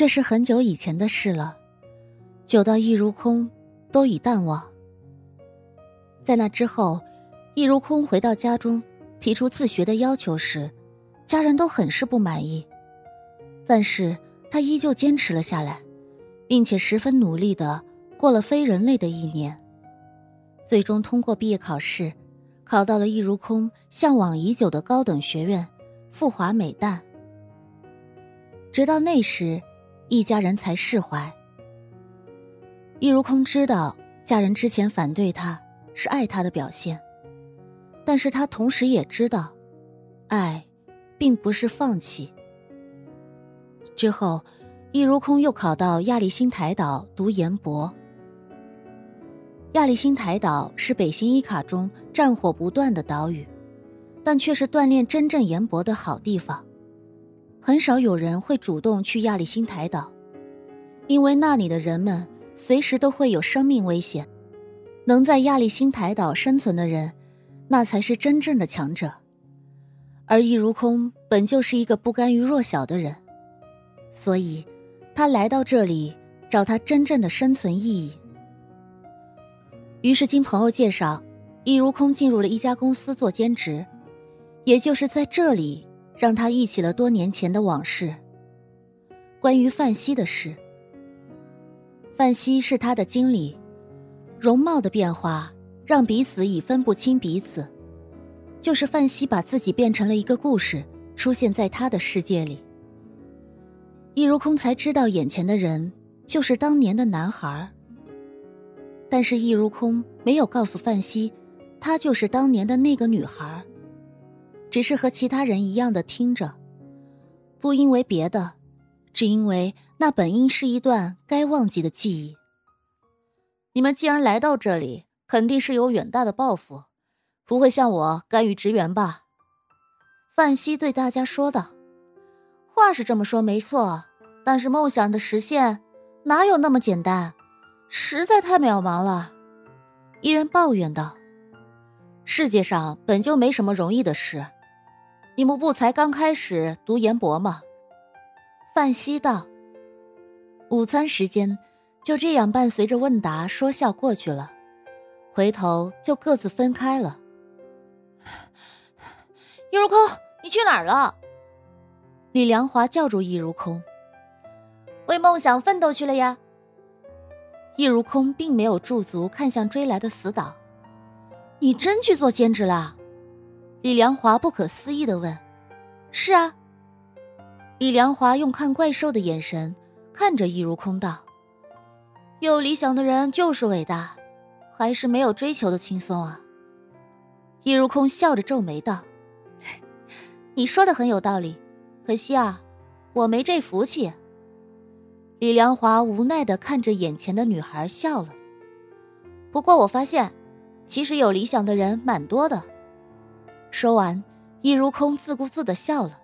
这是很久以前的事了，久到易如空都已淡忘。在那之后，易如空回到家中，提出自学的要求时，家人都很是不满意，但是他依旧坚持了下来，并且十分努力的过了非人类的一年，最终通过毕业考试，考到了易如空向往已久的高等学院——富华美大。直到那时，一家人才释怀。易如空知道家人之前反对他是爱他的表现，但是他同时也知道，爱，并不是放弃。之后，易如空又考到亚利辛台岛读研博。亚利辛台岛是北星伊卡中战火不断的岛屿，但却是锻炼真正研博的好地方。很少有人会主动去亚利辛台岛，因为那里的人们随时都会有生命危险。能在亚利辛台岛生存的人，那才是真正的强者。而易如空本就是一个不甘于弱小的人，所以，他来到这里找他真正的生存意义。于是经朋友介绍，易如空进入了一家公司做兼职，也就是在这里。让他忆起了多年前的往事。关于范西的事，范西是他的经理，容貌的变化让彼此已分不清彼此。就是范西把自己变成了一个故事，出现在他的世界里。易如空才知道，眼前的人就是当年的男孩。但是易如空没有告诉范西，他就是当年的那个女孩。只是和其他人一样的听着，不因为别的，只因为那本应是一段该忘记的记忆。你们既然来到这里，肯定是有远大的抱负，不会像我甘于职员吧？范西对大家说道：“话是这么说没错，但是梦想的实现哪有那么简单？实在太渺茫了。”一人抱怨道：“世界上本就没什么容易的事。”你们不才刚开始读研博吗？范西道。午餐时间就这样伴随着问答说笑过去了，回头就各自分开了。易如空，你去哪儿了？李良华叫住易如空：“为梦想奋斗去了呀。”易如空并没有驻足看向追来的死党：“你真去做兼职了？”李良华不可思议的问：“是啊。”李良华用看怪兽的眼神看着易如空道：“有理想的人就是伟大，还是没有追求的轻松啊？”易如空笑着皱眉道：“ 你说的很有道理，可惜啊，我没这福气。”李良华无奈的看着眼前的女孩笑了。不过我发现，其实有理想的人蛮多的。说完，易如空自顾自地笑了。